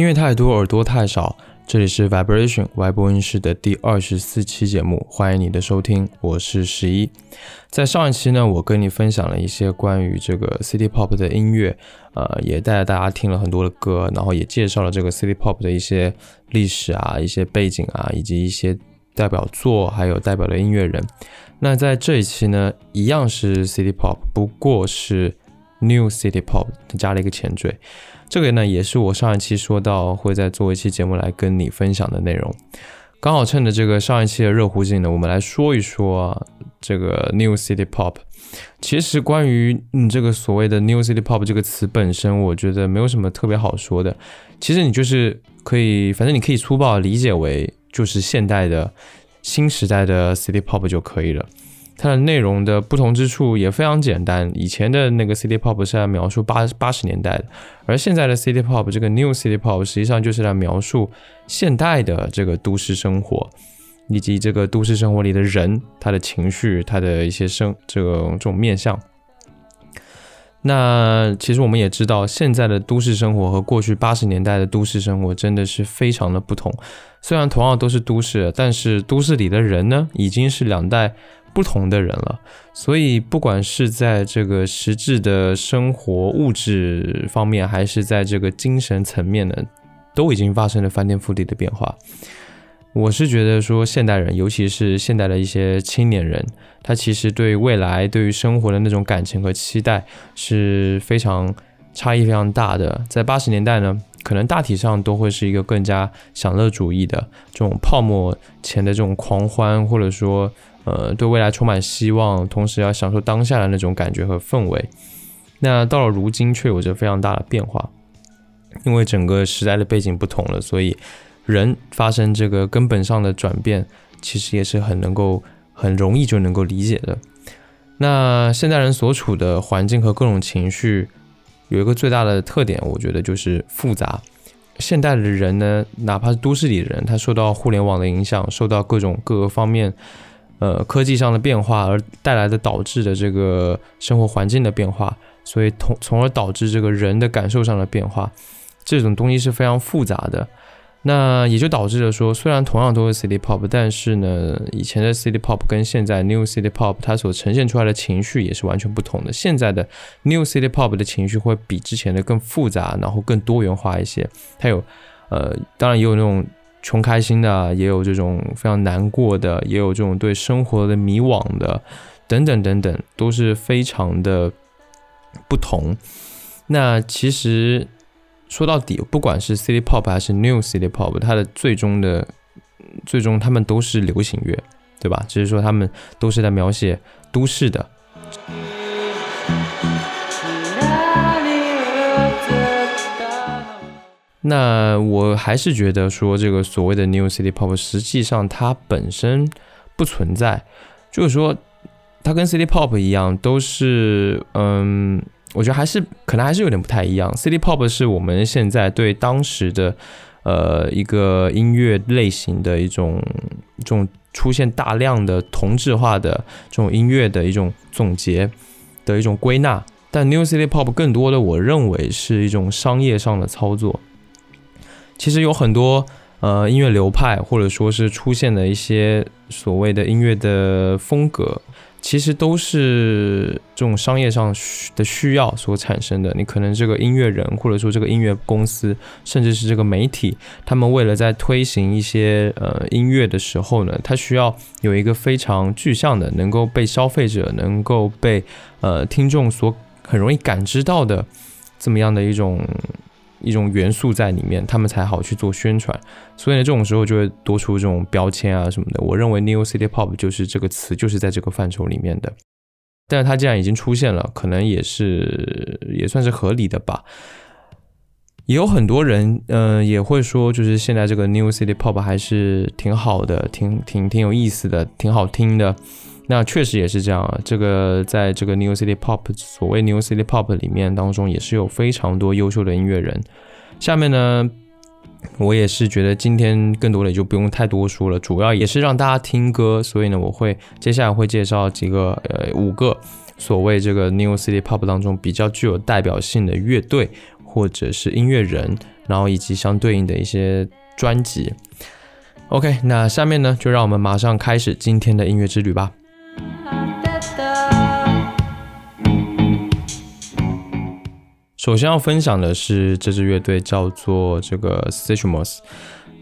音乐太多，耳朵太少。这里是 Vibration 外播音室的第二十四期节目，欢迎你的收听，我是十一。在上一期呢，我跟你分享了一些关于这个 City Pop 的音乐，呃，也带大家听了很多的歌，然后也介绍了这个 City Pop 的一些历史啊、一些背景啊，以及一些代表作，还有代表的音乐人。那在这一期呢，一样是 City Pop，不过是 New City Pop，加了一个前缀。这个呢，也是我上一期说到会再做一期节目来跟你分享的内容。刚好趁着这个上一期的热乎劲呢，我们来说一说这个 New City Pop。其实关于嗯这个所谓的 New City Pop 这个词本身，我觉得没有什么特别好说的。其实你就是可以，反正你可以粗暴理解为就是现代的新时代的 City Pop 就可以了。它的内容的不同之处也非常简单。以前的那个 City Pop 是来描述八八十年代的，而现在的 City Pop 这个 New City Pop 实际上就是来描述现代的这个都市生活，以及这个都市生活里的人他的情绪，他的一些生这种这种面相。那其实我们也知道，现在的都市生活和过去八十年代的都市生活真的是非常的不同。虽然同样都是都市，但是都市里的人呢，已经是两代。不同的人了，所以不管是在这个实质的生活物质方面，还是在这个精神层面呢，都已经发生了翻天覆地的变化。我是觉得说，现代人，尤其是现代的一些青年人，他其实对未来、对于生活的那种感情和期待是非常差异非常大的。在八十年代呢，可能大体上都会是一个更加享乐主义的这种泡沫前的这种狂欢，或者说。呃，对未来充满希望，同时要享受当下的那种感觉和氛围。那到了如今，却有着非常大的变化，因为整个时代的背景不同了，所以人发生这个根本上的转变，其实也是很能够、很容易就能够理解的。那现代人所处的环境和各种情绪，有一个最大的特点，我觉得就是复杂。现代的人呢，哪怕是都市里的人，他受到互联网的影响，受到各种各个方面。呃，科技上的变化而带来的导致的这个生活环境的变化，所以同从而导致这个人的感受上的变化，这种东西是非常复杂的。那也就导致了说，虽然同样都是 City Pop，但是呢，以前的 City Pop 跟现在 New City Pop 它所呈现出来的情绪也是完全不同的。现在的 New City Pop 的情绪会比之前的更复杂，然后更多元化一些。它有，呃，当然也有那种。穷开心的，也有这种非常难过的，也有这种对生活的迷惘的，等等等等，都是非常的不同。那其实说到底，不管是 City Pop 还是 New City Pop，它的最终的最终，他们都是流行乐，对吧？只是说他们都是在描写都市的。那我还是觉得说，这个所谓的 New City Pop，实际上它本身不存在，就是说，它跟 City Pop 一样，都是，嗯，我觉得还是可能还是有点不太一样。City Pop 是我们现在对当时的，呃，一个音乐类型的一种，这种出现大量的同质化的这种音乐的一种总结的一种归纳，但 New City Pop 更多的，我认为是一种商业上的操作。其实有很多呃音乐流派，或者说是出现的一些所谓的音乐的风格，其实都是这种商业上的需要所产生的。你可能这个音乐人，或者说这个音乐公司，甚至是这个媒体，他们为了在推行一些呃音乐的时候呢，他需要有一个非常具象的，能够被消费者、能够被呃听众所很容易感知到的这么样的一种。一种元素在里面，他们才好去做宣传。所以呢，这种时候就会多出这种标签啊什么的。我认为 New City Pop 就是这个词，就是在这个范畴里面的。但是它既然已经出现了，可能也是也算是合理的吧。也有很多人，嗯，也会说，就是现在这个 New City Pop 还是挺好的，挺挺挺有意思的，挺好听的。那确实也是这样啊，这个在这个 New City Pop 所谓 New City Pop 里面当中，也是有非常多优秀的音乐人。下面呢，我也是觉得今天更多的就不用太多说了，主要也是让大家听歌，所以呢，我会接下来会介绍几个呃五个所谓这个 New City Pop 当中比较具有代表性的乐队或者是音乐人，然后以及相对应的一些专辑。OK，那下面呢，就让我们马上开始今天的音乐之旅吧。首先要分享的是这支乐队叫做这个 s i t u m o s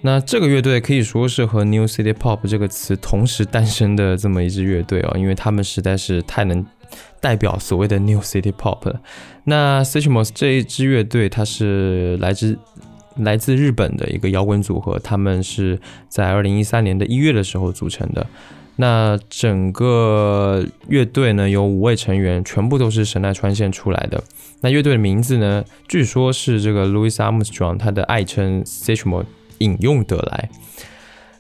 那这个乐队可以说是和 New City Pop 这个词同时诞生的这么一支乐队哦，因为他们实在是太能代表所谓的 New City Pop 了。那 s i t u m o s 这一支乐队，它是来自。来自日本的一个摇滚组合，他们是在二零一三年的一月的时候组成的。那整个乐队呢，有五位成员，全部都是神奈川县出来的。那乐队的名字呢，据说是这个 Louis Armstrong 他的爱称 s i c h m o 引用得来。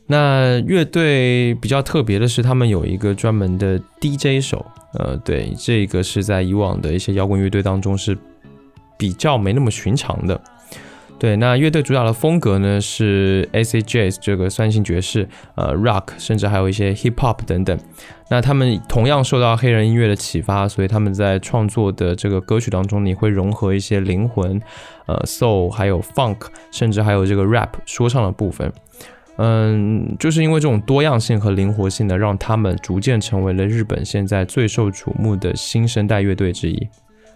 那乐队比较特别的是，他们有一个专门的 DJ 手，呃，对，这个是在以往的一些摇滚乐队当中是比较没那么寻常的。对，那乐队主打的风格呢是 AC Jazz 这个酸性爵士，呃，Rock，甚至还有一些 Hip Hop 等等。那他们同样受到黑人音乐的启发，所以他们在创作的这个歌曲当中，你会融合一些灵魂，呃，Soul，还有 Funk，甚至还有这个 Rap 说唱的部分。嗯，就是因为这种多样性和灵活性呢，让他们逐渐成为了日本现在最受瞩目的新生代乐队之一。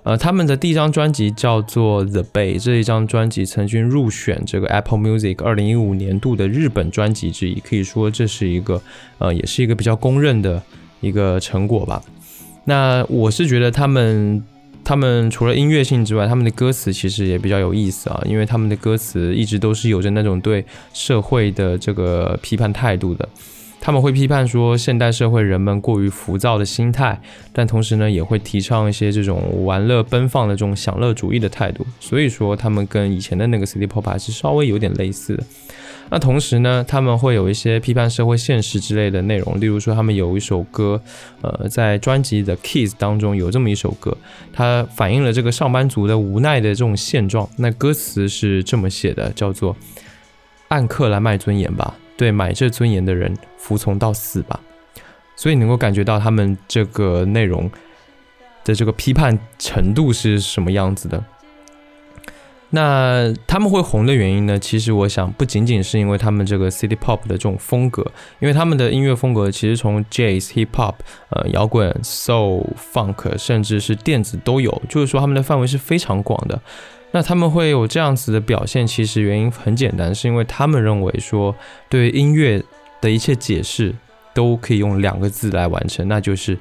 呃，他们的第一张专辑叫做《The Bay》，这一张专辑曾经入选这个 Apple Music 二零一五年度的日本专辑之一，可以说这是一个呃，也是一个比较公认的一个成果吧。那我是觉得他们，他们除了音乐性之外，他们的歌词其实也比较有意思啊，因为他们的歌词一直都是有着那种对社会的这个批判态度的。他们会批判说现代社会人们过于浮躁的心态，但同时呢，也会提倡一些这种玩乐奔放的这种享乐主义的态度。所以说，他们跟以前的那个 City Pop 还是稍微有点类似的。那同时呢，他们会有一些批判社会现实之类的内容，例如说，他们有一首歌，呃，在专辑的 Keys 当中有这么一首歌，它反映了这个上班族的无奈的这种现状。那歌词是这么写的，叫做“按克来卖尊严吧”。对买这尊严的人服从到死吧，所以能够感觉到他们这个内容的这个批判程度是什么样子的。那他们会红的原因呢？其实我想不仅仅是因为他们这个 City Pop 的这种风格，因为他们的音乐风格其实从 Jazz、Hip Hop、呃摇滚、Soul、Funk，甚至是电子都有，就是说他们的范围是非常广的。那他们会有这样子的表现，其实原因很简单，是因为他们认为说，对音乐的一切解释都可以用两个字来完成，那就是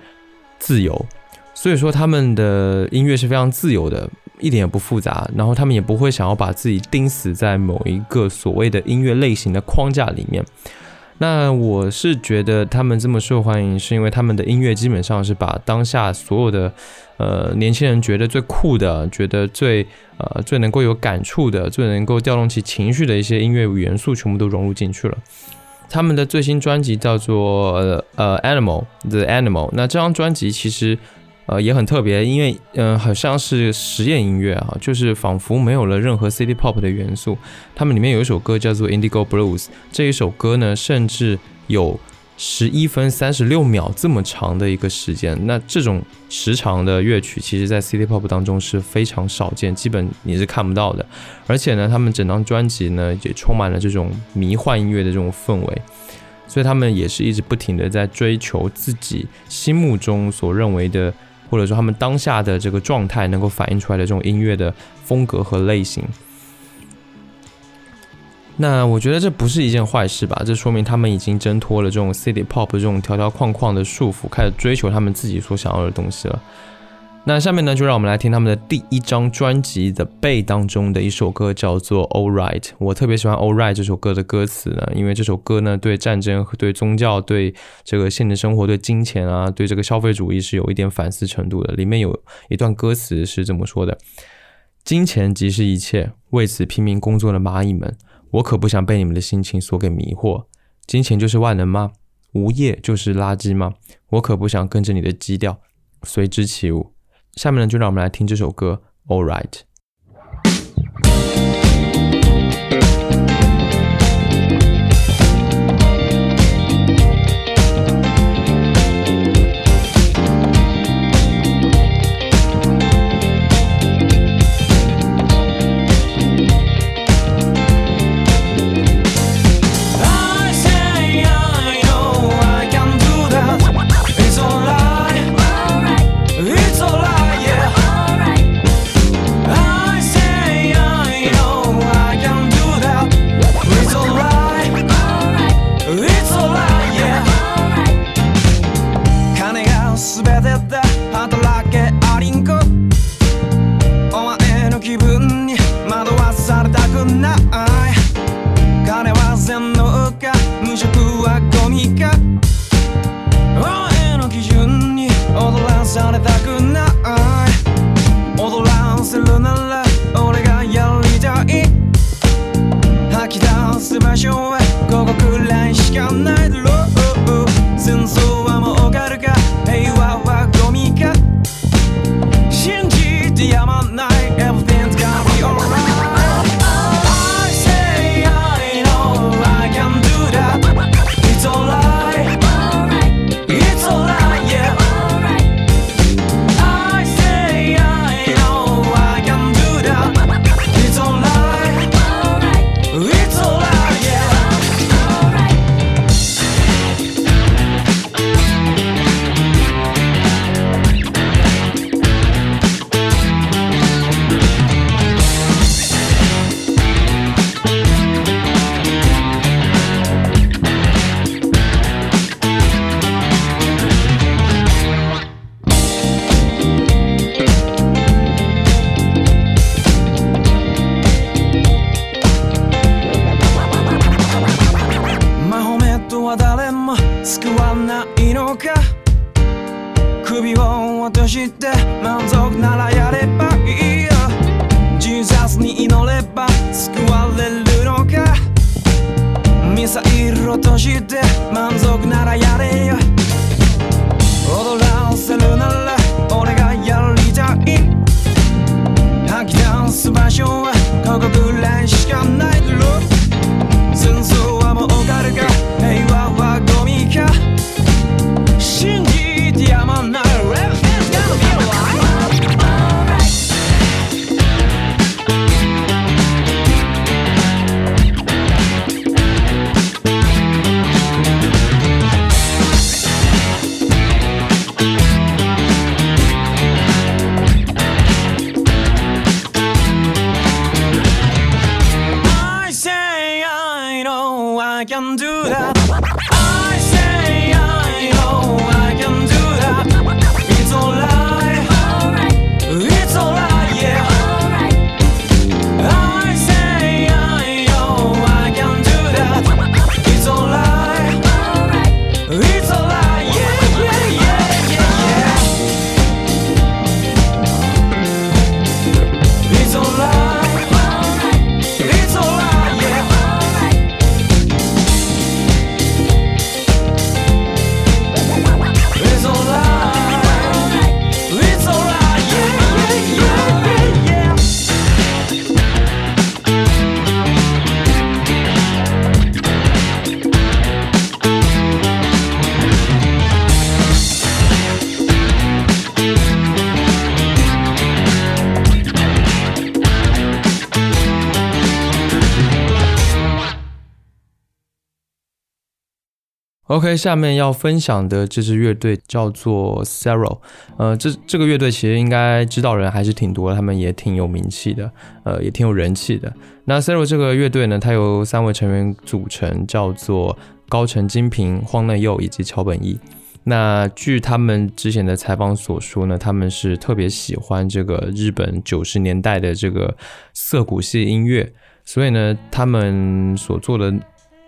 自由。所以说他们的音乐是非常自由的，一点也不复杂，然后他们也不会想要把自己钉死在某一个所谓的音乐类型的框架里面。那我是觉得他们这么受欢迎，是因为他们的音乐基本上是把当下所有的呃年轻人觉得最酷的、觉得最呃最能够有感触的、最能够调动起情绪的一些音乐元素全部都融入进去了。他们的最新专辑叫做呃 Animal The Animal，那这张专辑其实。呃，也很特别，因为嗯，好像是实验音乐啊，就是仿佛没有了任何 City Pop 的元素。他们里面有一首歌叫做 Indigo Blues，这一首歌呢，甚至有十一分三十六秒这么长的一个时间。那这种时长的乐曲，其实在 City Pop 当中是非常少见，基本你是看不到的。而且呢，他们整张专辑呢，也充满了这种迷幻音乐的这种氛围，所以他们也是一直不停的在追求自己心目中所认为的。或者说他们当下的这个状态能够反映出来的这种音乐的风格和类型，那我觉得这不是一件坏事吧？这说明他们已经挣脱了这种 city pop 这种条条框框的束缚，开始追求他们自己所想要的东西了。那下面呢，就让我们来听他们的第一张专辑《The Bay》当中的一首歌，叫做《All Right》。我特别喜欢《All Right》这首歌的歌词呢，因为这首歌呢，对战争、对宗教、对这个现实生活、对金钱啊、对这个消费主义是有一点反思程度的。里面有一段歌词是这么说的：“金钱即是一切，为此拼命工作的蚂蚁们，我可不想被你们的心情所给迷惑。金钱就是万能吗？无业就是垃圾吗？我可不想跟着你的基调随之起舞。”下面呢，就让我们来听这首歌《All Right》。を閉じて OK，下面要分享的这支乐队叫做 Sero 呃，这这个乐队其实应该知道人还是挺多，他们也挺有名气的，呃，也挺有人气的。那 Sero 这个乐队呢，它由三位成员组成，叫做高城金平、荒内佑以及桥本义。那据他们之前的采访所说呢，他们是特别喜欢这个日本九十年代的这个涩谷系音乐，所以呢，他们所做的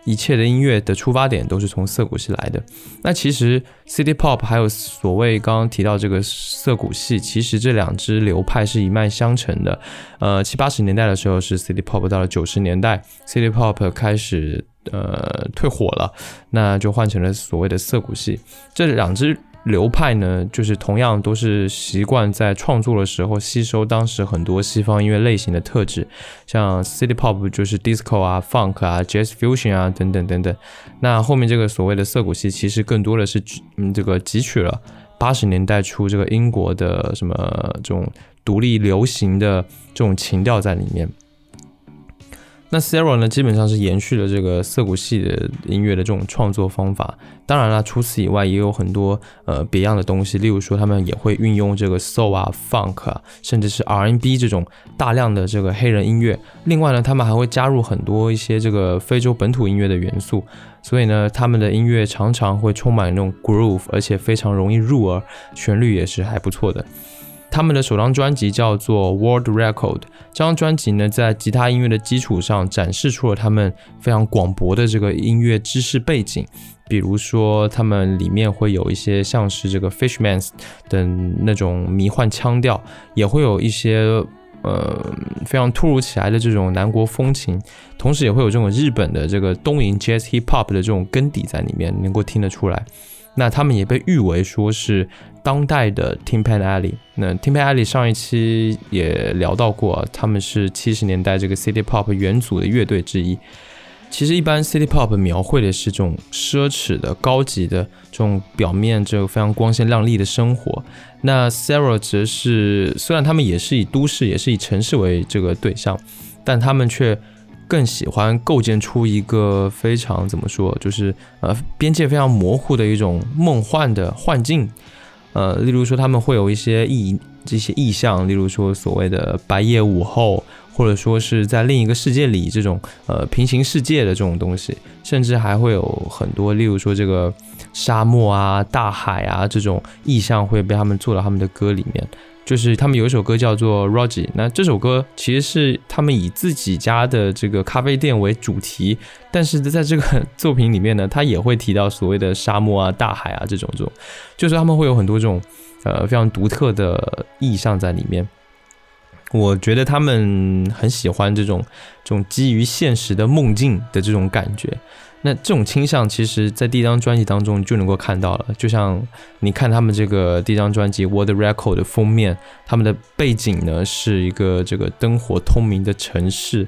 一切的音乐的出发点都是从涩谷系来的。那其实 City Pop 还有所谓刚刚提到这个涩谷系，其实这两支流派是一脉相承的。呃，七八十年代的时候是 City Pop，到了九十年代，City Pop 开始呃退火了，那就换成了所谓的涩谷系。这两支流派呢，就是同样都是习惯在创作的时候吸收当时很多西方音乐类型的特质，像 City Pop 就是 Disco 啊、Funk 啊、Jazz Fusion 啊等等等等。那后面这个所谓的涩谷系，其实更多的是嗯这个汲取了八十年代初这个英国的什么这种独立流行的这种情调在里面。那 Zero 呢，基本上是延续了这个涩谷系的音乐的这种创作方法。当然了，除此以外，也有很多呃别样的东西，例如说他们也会运用这个 Soul 啊、Funk 啊，甚至是 R&B 这种大量的这个黑人音乐。另外呢，他们还会加入很多一些这个非洲本土音乐的元素。所以呢，他们的音乐常常会充满那种 groove，而且非常容易入耳，旋律也是还不错的。他们的首张专辑叫做《World Record》，这张专辑呢，在吉他音乐的基础上展示出了他们非常广博的这个音乐知识背景。比如说，他们里面会有一些像是这个 Fishmans 的那种迷幻腔调，也会有一些呃非常突如其来的这种南国风情，同时也会有这种日本的这个东瀛 Jazz Hip Hop 的这种根底在里面，能够听得出来。那他们也被誉为说是当代的 Tim Pan Alley。那 Tim Pan Alley 上一期也聊到过，他们是七十年代这个 City Pop 元祖的乐队之一。其实一般 City Pop 描绘的是这种奢侈的、高级的这种表面这个非常光鲜亮丽的生活。那 Sarah 则是虽然他们也是以都市、也是以城市为这个对象，但他们却更喜欢构建出一个非常怎么说，就是呃边界非常模糊的一种梦幻的幻境。呃，例如说他们会有一些意这些意象，例如说所谓的白夜午后，或者说是在另一个世界里这种呃平行世界的这种东西，甚至还会有很多，例如说这个沙漠啊、大海啊这种意象会被他们做到他们的歌里面。就是他们有一首歌叫做《Roger》，那这首歌其实是他们以自己家的这个咖啡店为主题，但是在这个作品里面呢，他也会提到所谓的沙漠啊、大海啊这种这种，就是他们会有很多这种呃非常独特的意象在里面。我觉得他们很喜欢这种这种基于现实的梦境的这种感觉。那这种倾向，其实在第一张专辑当中就能够看到了。就像你看他们这个第一张专辑《World Record》的封面，他们的背景呢是一个这个灯火通明的城市。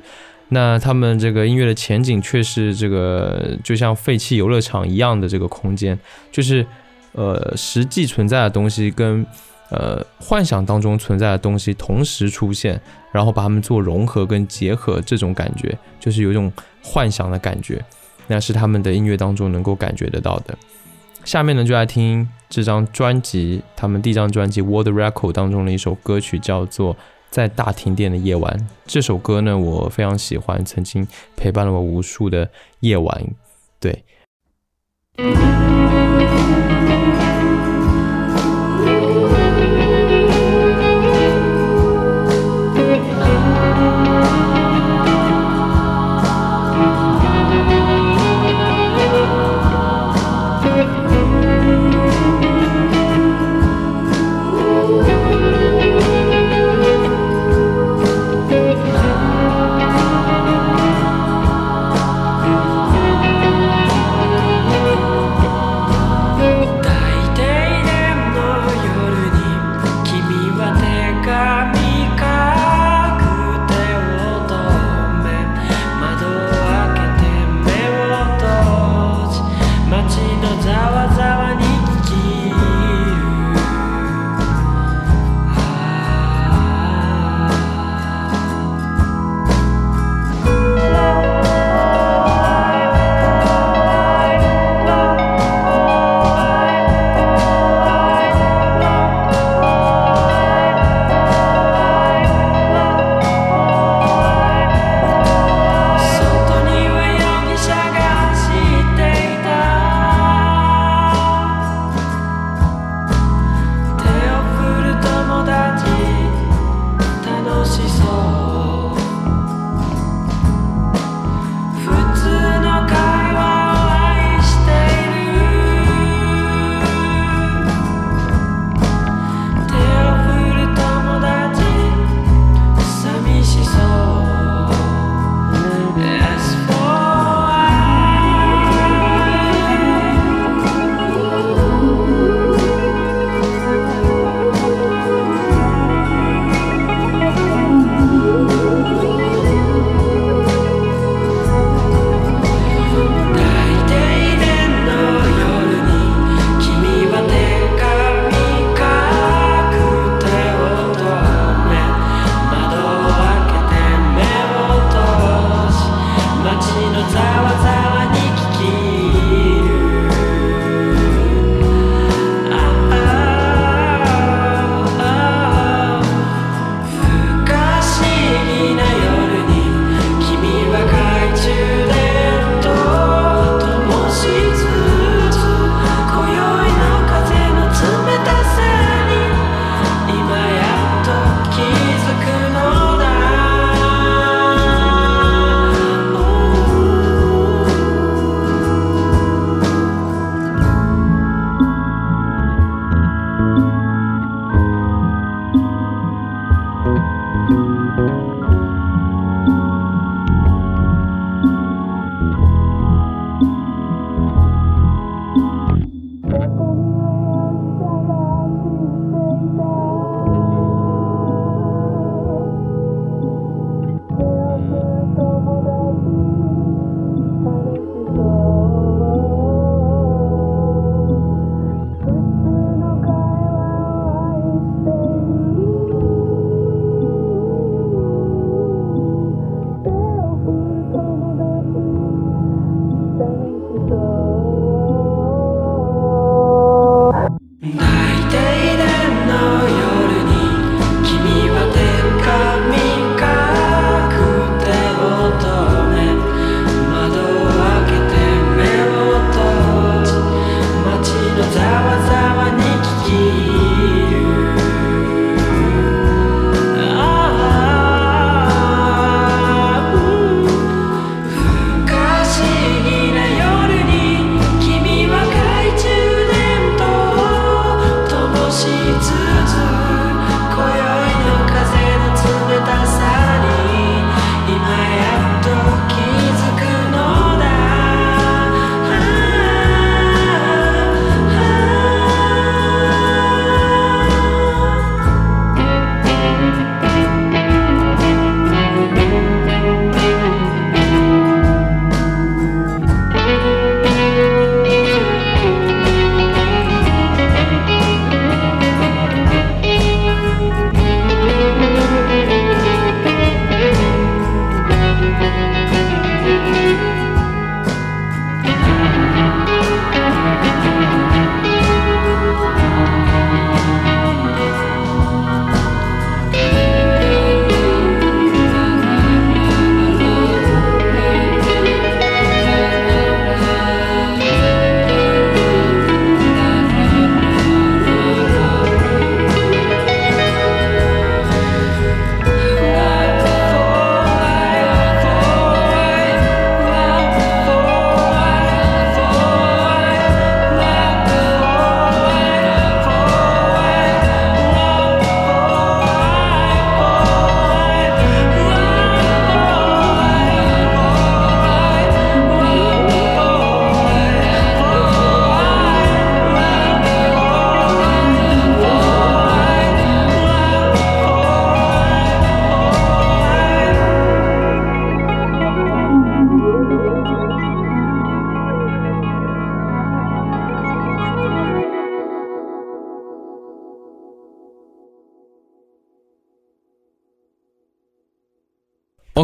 那他们这个音乐的前景却是这个就像废弃游乐场一样的这个空间，就是呃实际存在的东西跟呃幻想当中存在的东西同时出现，然后把它们做融合跟结合，这种感觉就是有一种幻想的感觉。那是他们的音乐当中能够感觉得到的。下面呢，就来听这张专辑，他们第一张专辑《World Record》当中的一首歌曲，叫做《在大停电的夜晚》。这首歌呢，我非常喜欢，曾经陪伴了我无数的夜晚。对。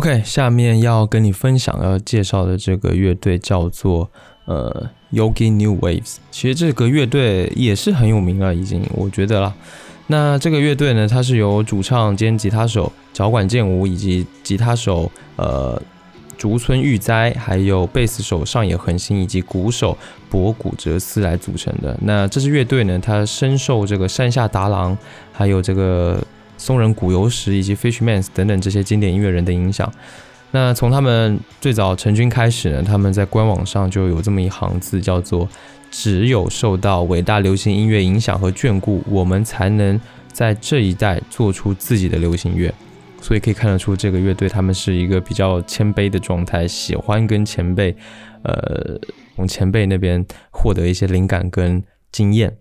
OK，下面要跟你分享要介绍的这个乐队叫做呃 Yogi New Waves。其实这个乐队也是很有名了，已经我觉得啦。那这个乐队呢，它是由主唱兼吉他手脚管健吾以及吉他手呃竹村裕哉，还有贝斯手上野恒星以及鼓手博古哲司来组成的。那这支乐队呢，它深受这个山下达郎还有这个。松人古游石以及 Fishmans 等等这些经典音乐人的影响。那从他们最早成军开始呢，他们在官网上就有这么一行字，叫做“只有受到伟大流行音乐影响和眷顾，我们才能在这一代做出自己的流行乐”。所以可以看得出，这个乐队他们是一个比较谦卑的状态，喜欢跟前辈，呃，从前辈那边获得一些灵感跟经验。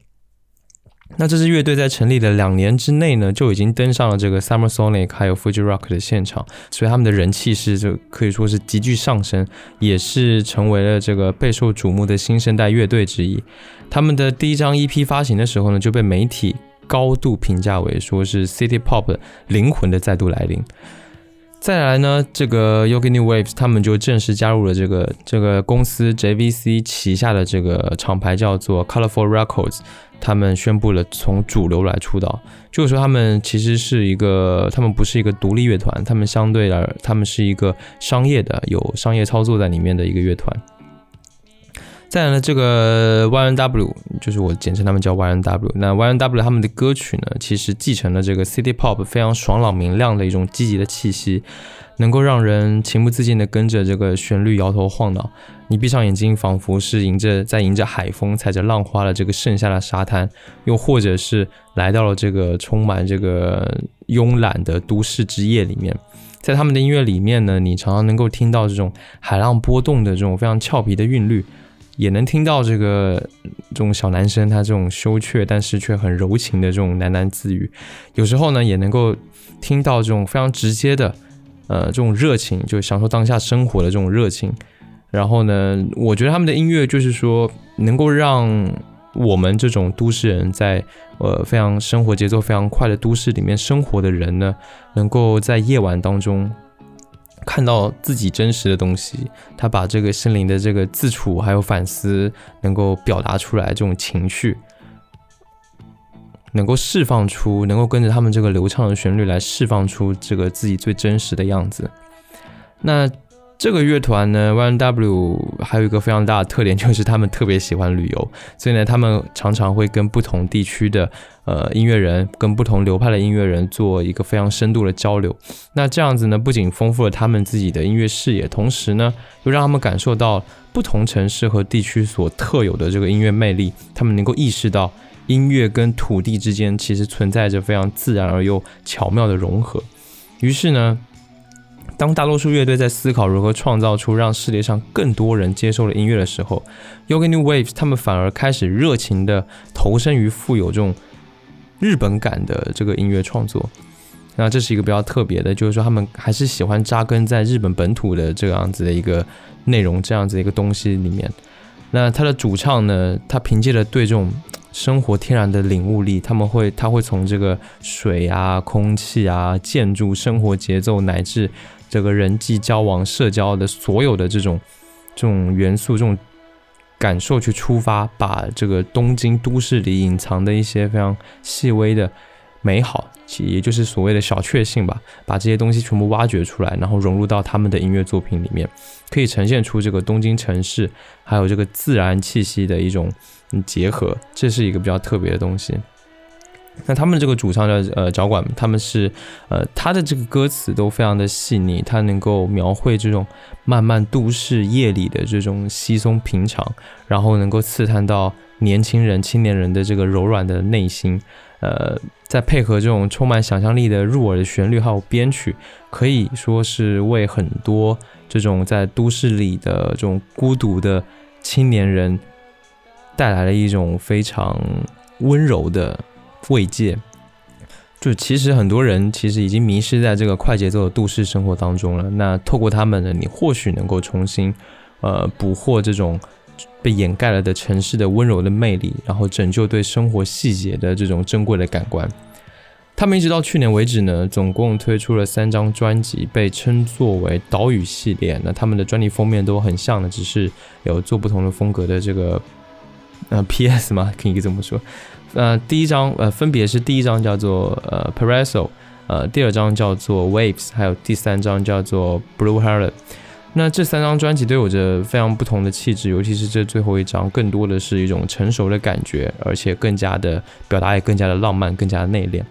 那这支乐队在成立的两年之内呢，就已经登上了这个 Summer Sonic 还有 Fuji Rock 的现场，所以他们的人气是就可以说是急剧上升，也是成为了这个备受瞩目的新生代乐队之一。他们的第一张 EP 发行的时候呢，就被媒体高度评价为说是 City Pop 灵魂的再度来临。再来呢，这个 Yogi New Waves 他们就正式加入了这个这个公司 JVC 旗下的这个厂牌叫做 Colorful Records。他们宣布了从主流来出道，就是说他们其实是一个，他们不是一个独立乐团，他们相对来，他们是一个商业的，有商业操作在里面的一个乐团。再呢，这个 YNW 就是我简称他们叫 YNW。那 YNW 他们的歌曲呢，其实继承了这个 City Pop 非常爽朗明亮的一种积极的气息。能够让人情不自禁地跟着这个旋律摇头晃脑，你闭上眼睛，仿佛是迎着在迎着海风，踩着浪花的这个盛夏的沙滩，又或者是来到了这个充满这个慵懒的都市之夜里面。在他们的音乐里面呢，你常常能够听到这种海浪波动的这种非常俏皮的韵律，也能听到这个这种小男生他这种羞怯但是却很柔情的这种喃喃自语。有时候呢，也能够听到这种非常直接的。呃，这种热情，就享受当下生活的这种热情。然后呢，我觉得他们的音乐就是说，能够让我们这种都市人在呃非常生活节奏非常快的都市里面生活的人呢，能够在夜晚当中看到自己真实的东西。他把这个心灵的这个自处还有反思，能够表达出来这种情绪。能够释放出，能够跟着他们这个流畅的旋律来释放出这个自己最真实的样子。那这个乐团呢，One W 还有一个非常大的特点，就是他们特别喜欢旅游，所以呢，他们常常会跟不同地区的呃音乐人，跟不同流派的音乐人做一个非常深度的交流。那这样子呢，不仅丰富了他们自己的音乐视野，同时呢，又让他们感受到不同城市和地区所特有的这个音乐魅力，他们能够意识到。音乐跟土地之间其实存在着非常自然而又巧妙的融合。于是呢，当大多数乐队在思考如何创造出让世界上更多人接受的音乐的时候，Yoga New Waves 他们反而开始热情的投身于富有这种日本感的这个音乐创作。那这是一个比较特别的，就是说他们还是喜欢扎根在日本本土的这样子的一个内容，这样子的一个东西里面。那他的主唱呢，他凭借着对这种生活天然的领悟力，他们会，他会从这个水啊、空气啊、建筑、生活节奏，乃至这个人际交往、社交的所有的这种这种元素、这种感受去出发，把这个东京都市里隐藏的一些非常细微的美好，也就是所谓的小确幸吧，把这些东西全部挖掘出来，然后融入到他们的音乐作品里面，可以呈现出这个东京城市还有这个自然气息的一种。结合，这是一个比较特别的东西。那他们这个主唱的呃脚管，他们是呃他的这个歌词都非常的细腻，他能够描绘这种漫漫都市夜里的这种稀松平常，然后能够刺探到年轻人、青年人的这个柔软的内心。呃，再配合这种充满想象力的入耳的旋律还有编曲，可以说是为很多这种在都市里的这种孤独的青年人。带来了一种非常温柔的慰藉，就其实很多人其实已经迷失在这个快节奏的都市生活当中了。那透过他们呢，你或许能够重新呃捕获这种被掩盖了的城市的温柔的魅力，然后拯救对生活细节的这种珍贵的感官。他们一直到去年为止呢，总共推出了三张专辑，被称作为岛屿系列。那他们的专辑封面都很像的，只是有做不同的风格的这个呃 P.S. 吗，可以这么说。呃，第一张呃分别是第一张叫做呃 Parasol，呃第二张叫做 Waves，还有第三张叫做 Blue Heart。那这三张专辑都有着非常不同的气质，尤其是这最后一张，更多的是一种成熟的感觉，而且更加的表达也更加的浪漫，更加的内敛。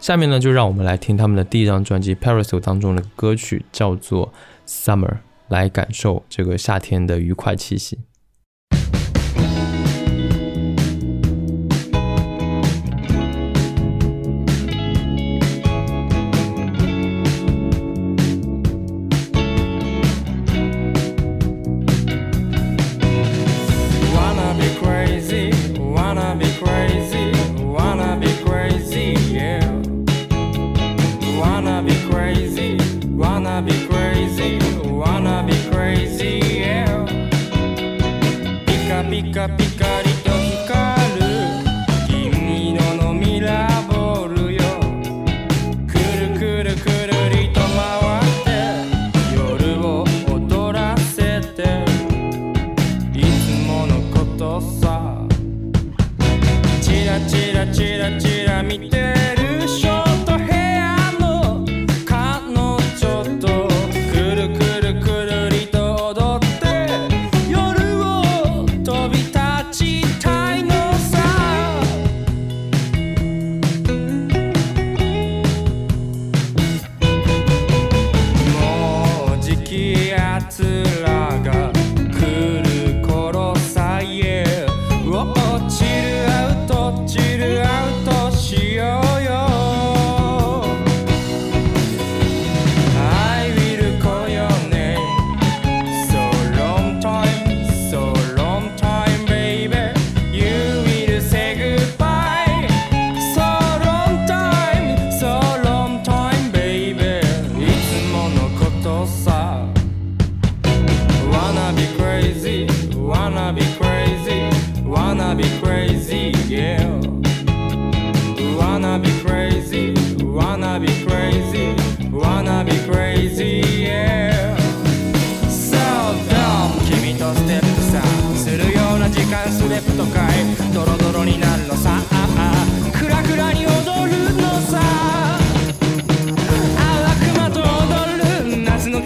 下面呢，就让我们来听他们的第一张专辑《Parasol》当中的歌曲，叫做《Summer》，来感受这个夏天的愉快气息。wanna be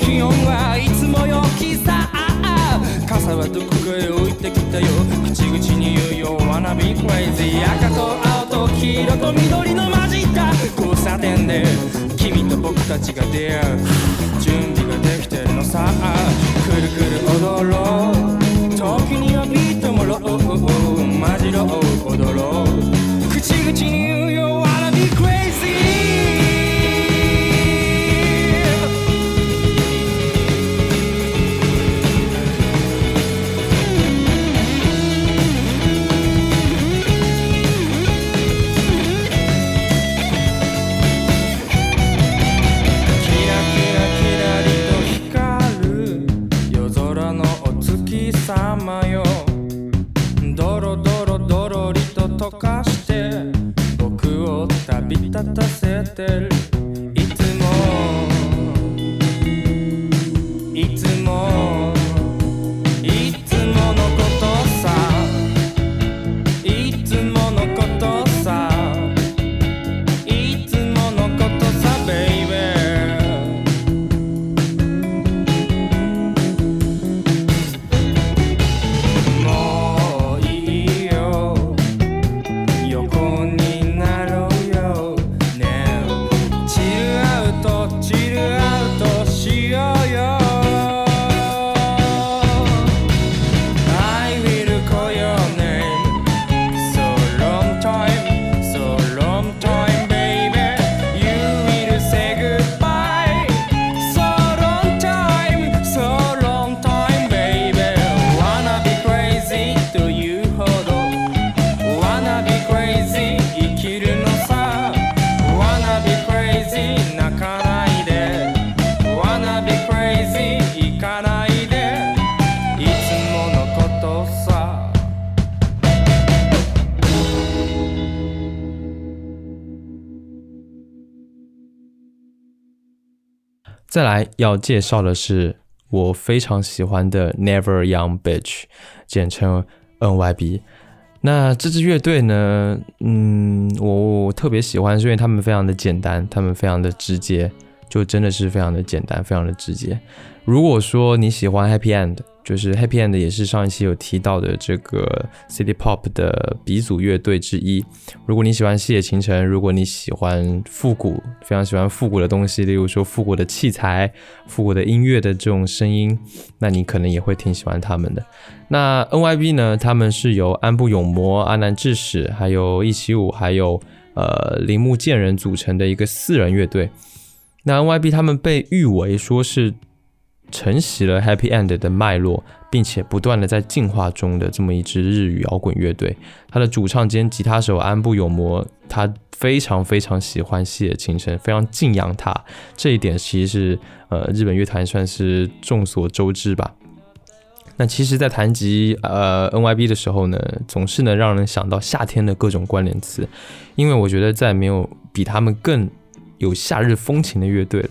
気温はいつもよきさ傘はどこかへ置いてきたよ。口々に言うよ wanna be crazy 赤と青と黄色と緑の混じった交差点で君と僕たちが出会う。準備ができてるのさ。くるくる踊ろう。時にはビートもろうまじろう踊ろう。口々に小再来要介绍的是我非常喜欢的 Never Young Bitch，简称 NYB。那这支乐队呢，嗯，我我特别喜欢，是因为他们非常的简单，他们非常的直接，就真的是非常的简单，非常的直接。如果说你喜欢 Happy End，就是 Happy End 也是上一期有提到的这个 City Pop 的鼻祖乐队之一。如果你喜欢细野晴臣，如果你喜欢复古，非常喜欢复古的东西，例如说复古的器材、复古的音乐的这种声音，那你可能也会挺喜欢他们的。那 NYB 呢？他们是由安部勇磨、阿南智史、还有一起舞、还有呃铃木健人组成的一个四人乐队。那 NYB 他们被誉为说是。承袭了 Happy End 的脉络，并且不断的在进化中的这么一支日语摇滚乐队。他的主唱兼吉他手安部有磨，他非常非常喜欢细野晴臣，非常敬仰他。这一点其实是呃日本乐坛算是众所周知吧。那其实，在谈及呃 NYB 的时候呢，总是能让人想到夏天的各种关联词，因为我觉得再没有比他们更有夏日风情的乐队了。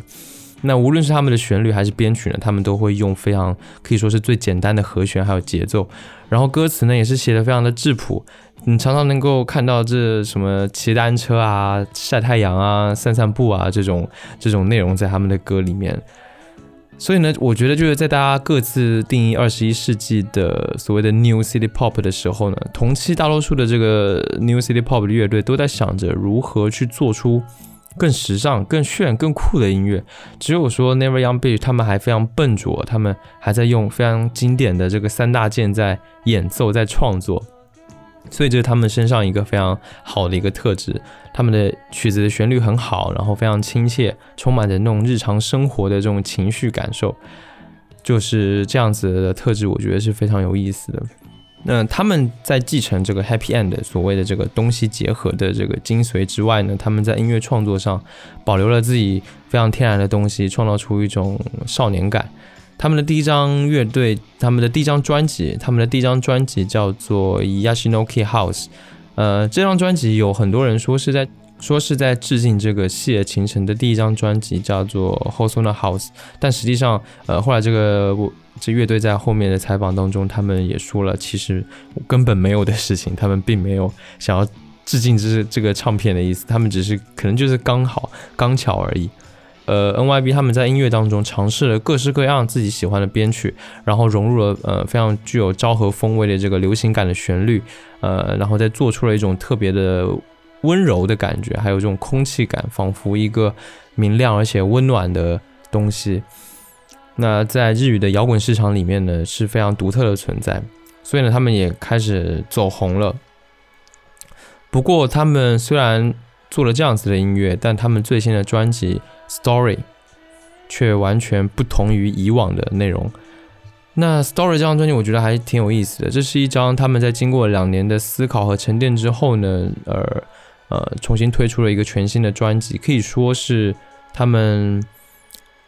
那无论是他们的旋律还是编曲呢，他们都会用非常可以说是最简单的和弦还有节奏，然后歌词呢也是写的非常的质朴，你常常能够看到这什么骑单车啊、晒太阳啊、散散步啊这种这种内容在他们的歌里面。所以呢，我觉得就是在大家各自定义二十一世纪的所谓的 New City Pop 的时候呢，同期大多数的这个 New City Pop 的乐队都在想着如何去做出。更时尚、更炫、更酷的音乐，只有说 Never Young Bitch 他们还非常笨拙，他们还在用非常经典的这个三大件在演奏、在创作，所以这是他们身上一个非常好的一个特质。他们的曲子的旋律很好，然后非常亲切，充满着那种日常生活的这种情绪感受，就是这样子的特质，我觉得是非常有意思的。那他们在继承这个 Happy End 所谓的这个东西结合的这个精髓之外呢，他们在音乐创作上保留了自己非常天然的东西，创造出一种少年感。他们的第一张乐队，他们的第一张专辑，他们的第一张专辑叫做 Yashinoki House。呃，这张专辑有很多人说是在说是在致敬这个细野晴臣的第一张专辑叫做 Hosono House，但实际上，呃，后来这个。这乐队在后面的采访当中，他们也说了，其实根本没有的事情，他们并没有想要致敬这这个唱片的意思，他们只是可能就是刚好刚巧而已。呃，NYB 他们在音乐当中尝试了各式各样自己喜欢的编曲，然后融入了呃非常具有昭和风味的这个流行感的旋律，呃，然后再做出了一种特别的温柔的感觉，还有这种空气感，仿佛一个明亮而且温暖的东西。那在日语的摇滚市场里面呢，是非常独特的存在，所以呢，他们也开始走红了。不过，他们虽然做了这样子的音乐，但他们最新的专辑《Story》却完全不同于以往的内容。那《Story》这张专辑，我觉得还挺有意思的。这是一张他们在经过两年的思考和沉淀之后呢，呃呃，重新推出了一个全新的专辑，可以说是他们。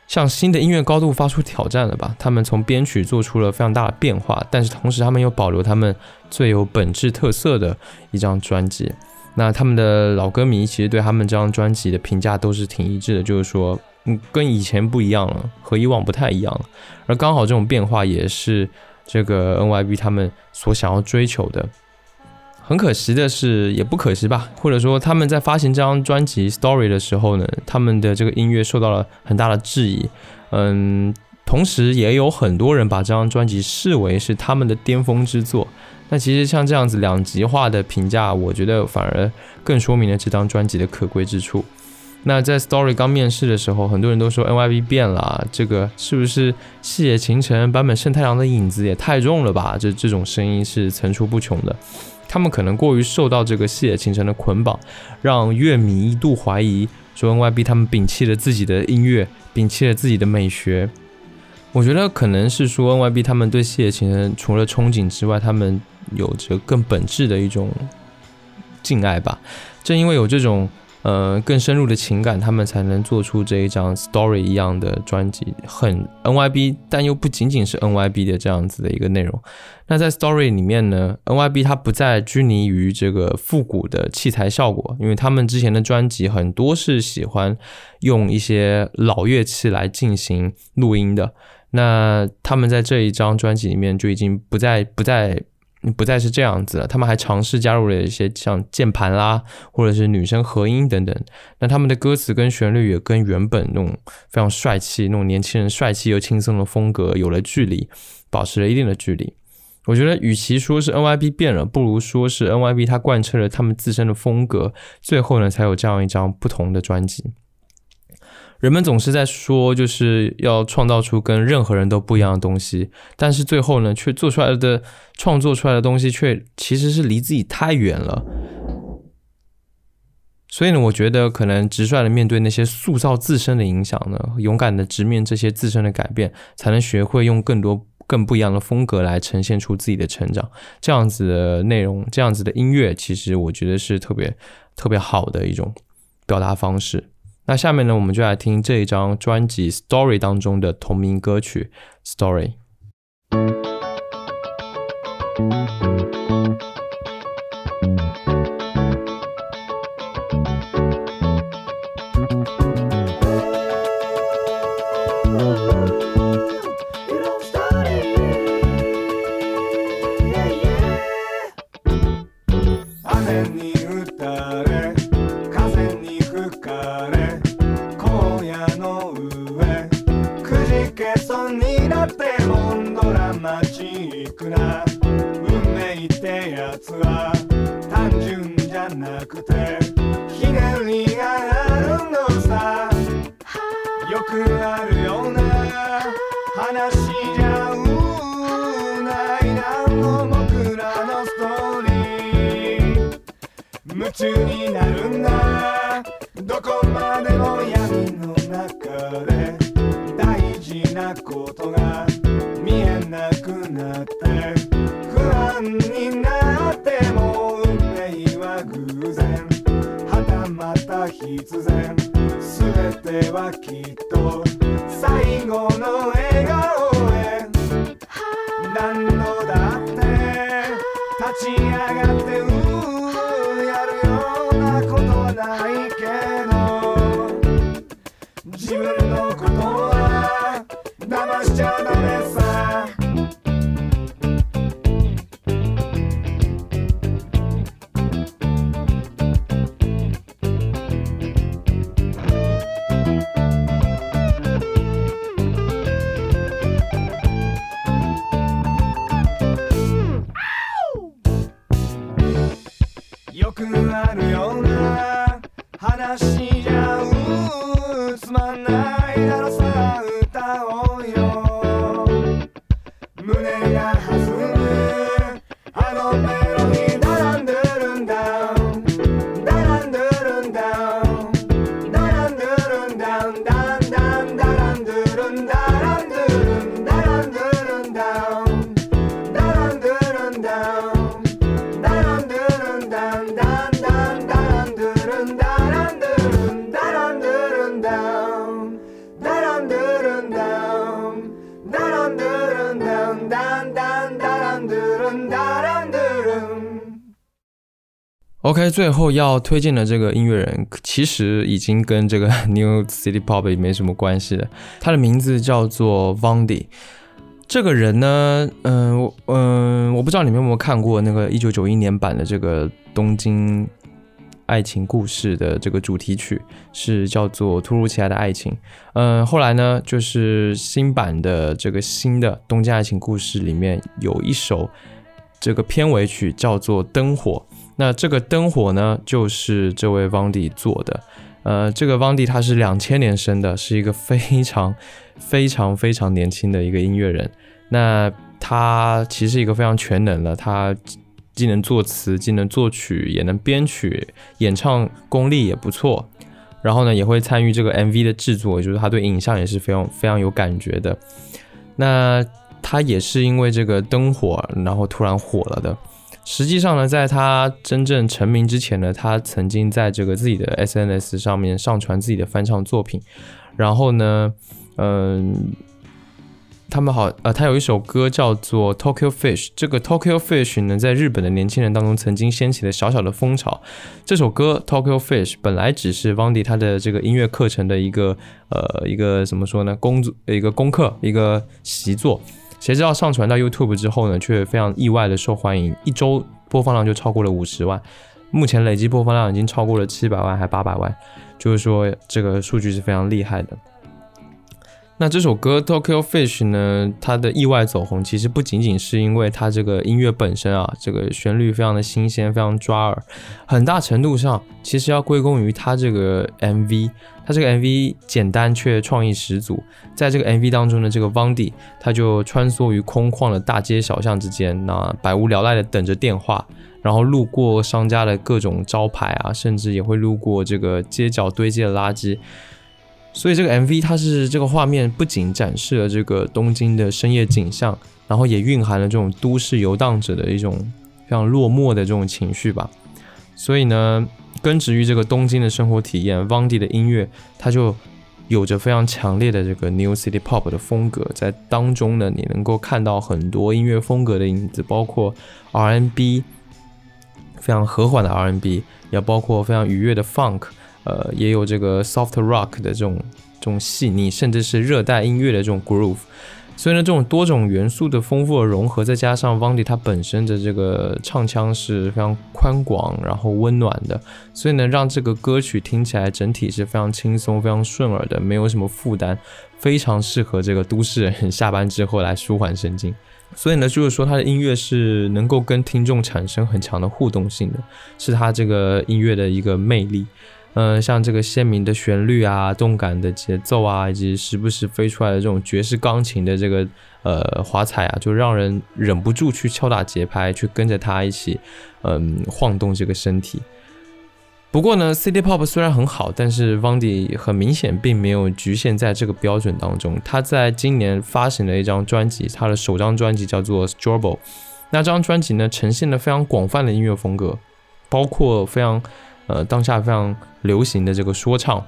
向新的音乐高度发出挑战了吧？他们从编曲做出了非常大的变化，但是同时他们又保留他们最有本质特色的一张专辑。那他们的老歌迷其实对他们这张专辑的评价都是挺一致的，就是说，嗯，跟以前不一样了，和以往不太一样了。而刚好这种变化也是这个 NYB 他们所想要追求的。很可惜的是，也不可惜吧，或者说他们在发行这张专辑《Story》的时候呢，他们的这个音乐受到了很大的质疑。嗯，同时也有很多人把这张专辑视为是他们的巅峰之作。那其实像这样子两极化的评价，我觉得反而更说明了这张专辑的可贵之处。那在《Story》刚面世的时候，很多人都说 NYB 变了，这个是不是细野晴臣、版本胜太郎的影子也太重了吧？这这种声音是层出不穷的。他们可能过于受到这个细野晴臣的捆绑，让乐迷一度怀疑说 NYB 他们摒弃了自己的音乐，摒弃了自己的美学。我觉得可能是说 NYB 他们对细野晴臣除了憧憬之外，他们有着更本质的一种敬爱吧。正因为有这种呃更深入的情感，他们才能做出这一张 Story 一样的专辑，很 NYB，但又不仅仅是 NYB 的这样子的一个内容。那在 Story 里面呢，NYB 它不再拘泥于这个复古的器材效果，因为他们之前的专辑很多是喜欢用一些老乐器来进行录音的。那他们在这一张专辑里面就已经不再不再。不再是这样子了，他们还尝试加入了一些像键盘啦，或者是女生合音等等。那他们的歌词跟旋律也跟原本那种非常帅气、那种年轻人帅气又轻松的风格有了距离，保持了一定的距离。我觉得，与其说是 NYB 变了，不如说是 NYB 它贯彻了他们自身的风格，最后呢才有这样一张不同的专辑。人们总是在说，就是要创造出跟任何人都不一样的东西，但是最后呢，却做出来的创作出来的东西，却其实是离自己太远了。所以呢，我觉得可能直率的面对那些塑造自身的影响呢，勇敢的直面这些自身的改变，才能学会用更多更不一样的风格来呈现出自己的成长。这样子的内容，这样子的音乐，其实我觉得是特别特别好的一种表达方式。那下面呢，我们就来听这一张专辑《Story》当中的同名歌曲《Story》。単純じゃなくてひねりがあるのさ。よくあるような話じゃない。なんも僕らのストーリー。夢中になるんだ。どこまでも闇の中で大事なことが見えなくなって不安になって必然。全てはきっと最後の笑顔へ。何度だって立ち上がって OK，最后要推荐的这个音乐人，其实已经跟这个 New City Pop 也没什么关系了。他的名字叫做 Vandy。这个人呢，嗯，嗯，我不知道你们有没有看过那个一九九一年版的这个《东京爱情故事》的这个主题曲，是叫做《突如其来的爱情》。嗯，后来呢，就是新版的这个新的《东京爱情故事》里面有一首这个片尾曲，叫做《灯火》。那这个灯火呢，就是这位汪迪做的。呃，这个汪迪他是两千年生的，是一个非常非常非常年轻的一个音乐人。那他其实一个非常全能的，他既能作词，既能作曲，也能编曲，演唱功力也不错。然后呢，也会参与这个 MV 的制作，就是他对影像也是非常非常有感觉的。那他也是因为这个灯火，然后突然火了的。实际上呢，在他真正成名之前呢，他曾经在这个自己的 SNS 上面上传自己的翻唱作品，然后呢，嗯。他们好，呃，他有一首歌叫做 Tokyo Fish，这个 Tokyo Fish 呢，在日本的年轻人当中曾经掀起了小小的风潮。这首歌 Tokyo Fish 本来只是 Vandy 他的这个音乐课程的一个，呃，一个怎么说呢，工作一个功课，一个习作。谁知道上传到 YouTube 之后呢，却非常意外的受欢迎，一周播放量就超过了五十万，目前累计播放量已经超过了七百万还八百万，就是说这个数据是非常厉害的。那这首歌 Tokyo Fish 呢？它的意外走红，其实不仅仅是因为它这个音乐本身啊，这个旋律非常的新鲜，非常抓耳，很大程度上其实要归功于它这个 MV。它这个 MV 简单却创意十足，在这个 MV 当中的这个 Vandy，他就穿梭于空旷的大街小巷之间，那百无聊赖的等着电话，然后路过商家的各种招牌啊，甚至也会路过这个街角堆积的垃圾。所以这个 MV 它是这个画面不仅展示了这个东京的深夜景象，然后也蕴含了这种都市游荡者的一种非常落寞的这种情绪吧。所以呢，根植于这个东京的生活体验，Vandy 的音乐它就有着非常强烈的这个 New City Pop 的风格，在当中呢，你能够看到很多音乐风格的影子，包括 R&B，非常和缓的 R&B，也包括非常愉悦的 Funk。呃，也有这个 soft rock 的这种这种细腻，甚至是热带音乐的这种 groove。所以呢，这种多种元素的丰富的融合，再加上 Vandy 他本身的这个唱腔是非常宽广，然后温暖的，所以呢，让这个歌曲听起来整体是非常轻松、非常顺耳的，没有什么负担，非常适合这个都市人下班之后来舒缓神经。所以呢，就是说他的音乐是能够跟听众产生很强的互动性的，是他这个音乐的一个魅力。嗯，像这个鲜明的旋律啊，动感的节奏啊，以及时不时飞出来的这种爵士钢琴的这个呃华彩啊，就让人忍不住去敲打节拍，去跟着他一起嗯晃动这个身体。不过呢，City Pop 虽然很好，但是 Vandy 很明显并没有局限在这个标准当中。他在今年发行了一张专辑，他的首张专辑叫做 Strawberry。那张专辑呢，呈现了非常广泛的音乐风格，包括非常。呃，当下非常流行的这个说唱，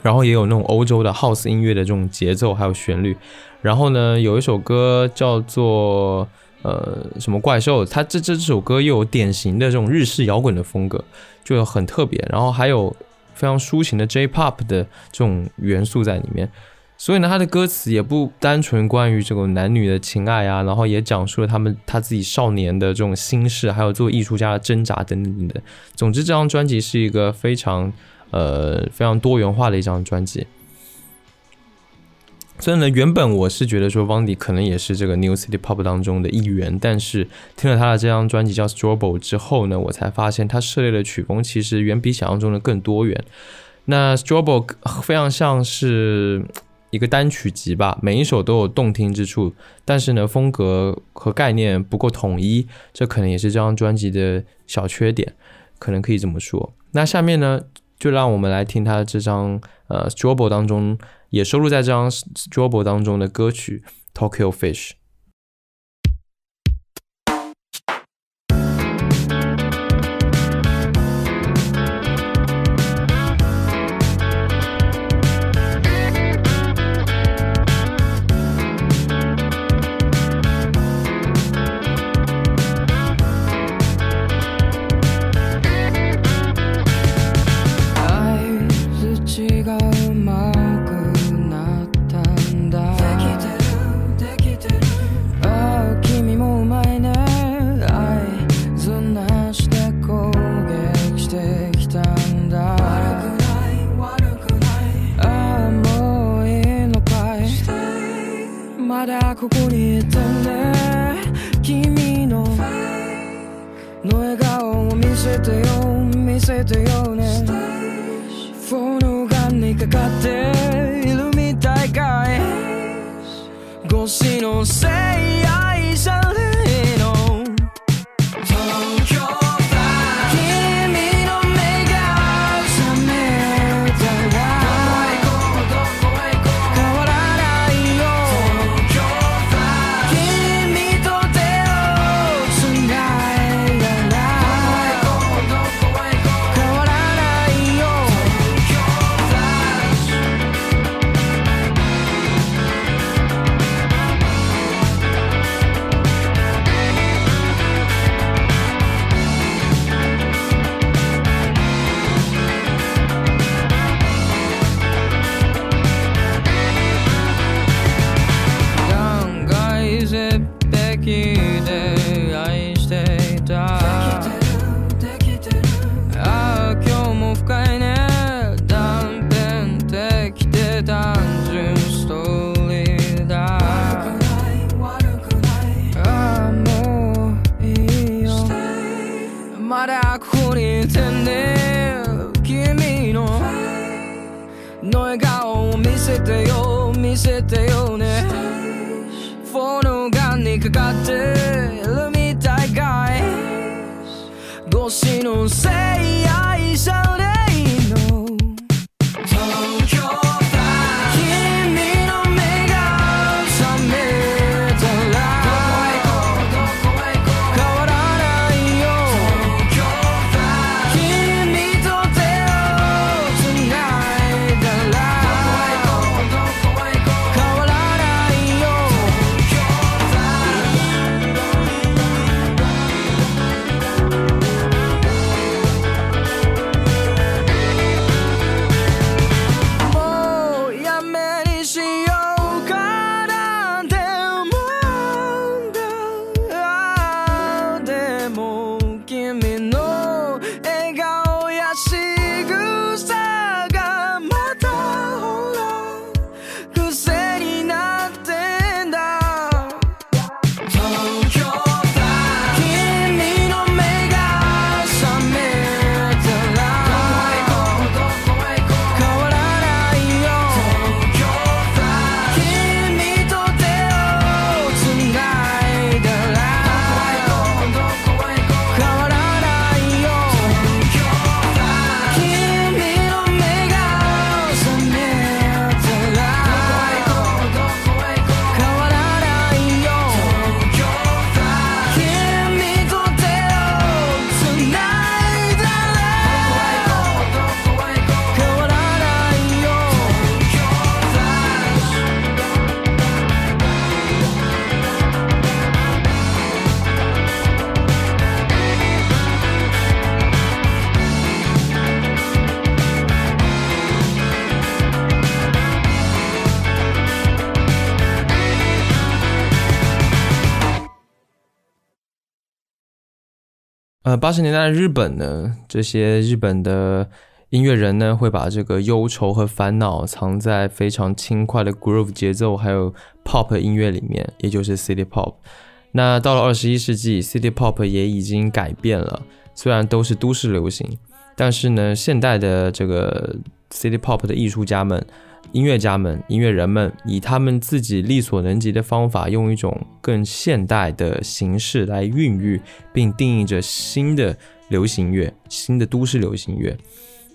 然后也有那种欧洲的 house 音乐的这种节奏还有旋律，然后呢，有一首歌叫做呃什么怪兽，它这这这首歌又有典型的这种日式摇滚的风格，就很特别，然后还有非常抒情的 J-pop 的这种元素在里面。所以呢，他的歌词也不单纯关于这个男女的情爱啊，然后也讲述了他们他自己少年的这种心事，还有做艺术家的挣扎等等等等。总之，这张专辑是一个非常呃非常多元化的一张专辑。所以呢，原本我是觉得说 Vandy 可能也是这个 New City Pop 当中的一员，但是听了他的这张专辑叫 Strawberry 之后呢，我才发现他涉猎的曲风其实远比想象中的更多元。那 Strawberry 非常像是。一个单曲集吧，每一首都有动听之处，但是呢，风格和概念不够统一，这可能也是这张专辑的小缺点，可能可以这么说。那下面呢，就让我们来听他这张呃《Strawberry》当中也收录在这张《Strawberry》当中的歌曲《Tokyo Fish》。ここにいてね。君のの笑顔を見せてよ見せてよね。フォーガンにかかっているみたいかい。越しのせいや。見せてよね。フォのガンにかかってるみたい。かい越しのせい呃，八十年代的日本呢，这些日本的音乐人呢，会把这个忧愁和烦恼藏在非常轻快的 groove 节奏还有 pop 音乐里面，也就是 city pop。那到了二十一世纪，city pop 也已经改变了，虽然都是都市流行，但是呢，现代的这个 city pop 的艺术家们、音乐家们、音乐人们，以他们自己力所能及的方法，用一种更现代的形式来孕育并定义着新的流行乐、新的都市流行乐。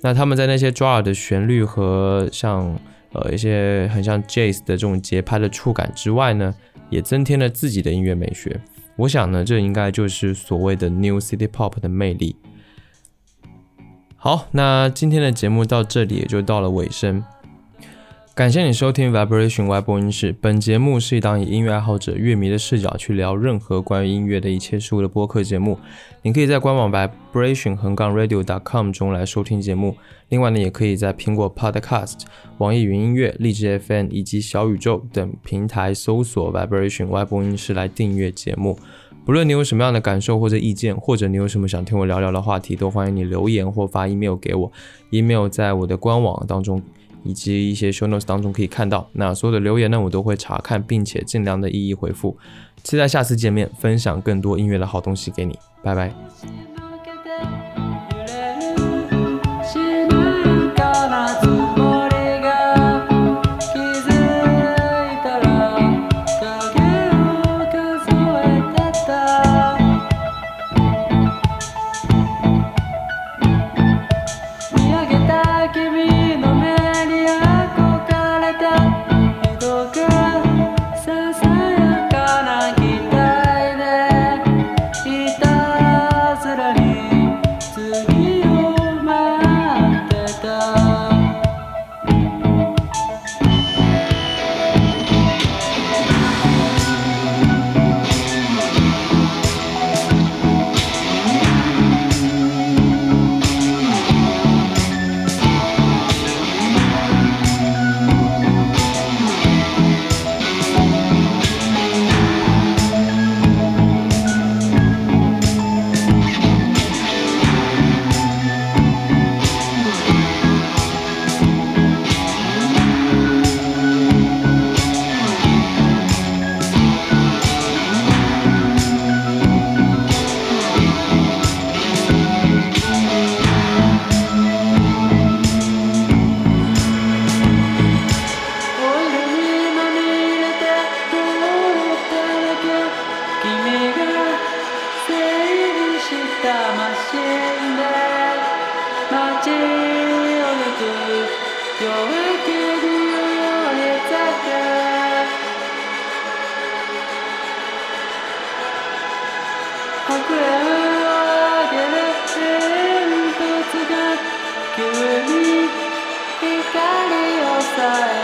那他们在那些抓耳的旋律和像呃一些很像 jazz 的这种节拍的触感之外呢，也增添了自己的音乐美学。我想呢，这应该就是所谓的 New City Pop 的魅力。好，那今天的节目到这里也就到了尾声。感谢你收听 Vibration Y 播音室。本节目是一档以音乐爱好者、乐迷的视角去聊任何关于音乐的一切事物的播客节目。你可以在官网 vibration 横杠 radio dot com 中来收听节目。另外呢，也可以在苹果 Podcast、网易云音乐、荔枝 FM 以及小宇宙等平台搜索 Vibration Y 播音室来订阅节目。不论你有什么样的感受或者意见，或者你有什么想听我聊聊的话题，都欢迎你留言或发 email 给我。email 在我的官网当中以及一些 show notes 当中可以看到。那所有的留言呢，我都会查看，并且尽量的一一回复。期待下次见面，分享更多音乐的好东西给你。拜拜。急に光をさえ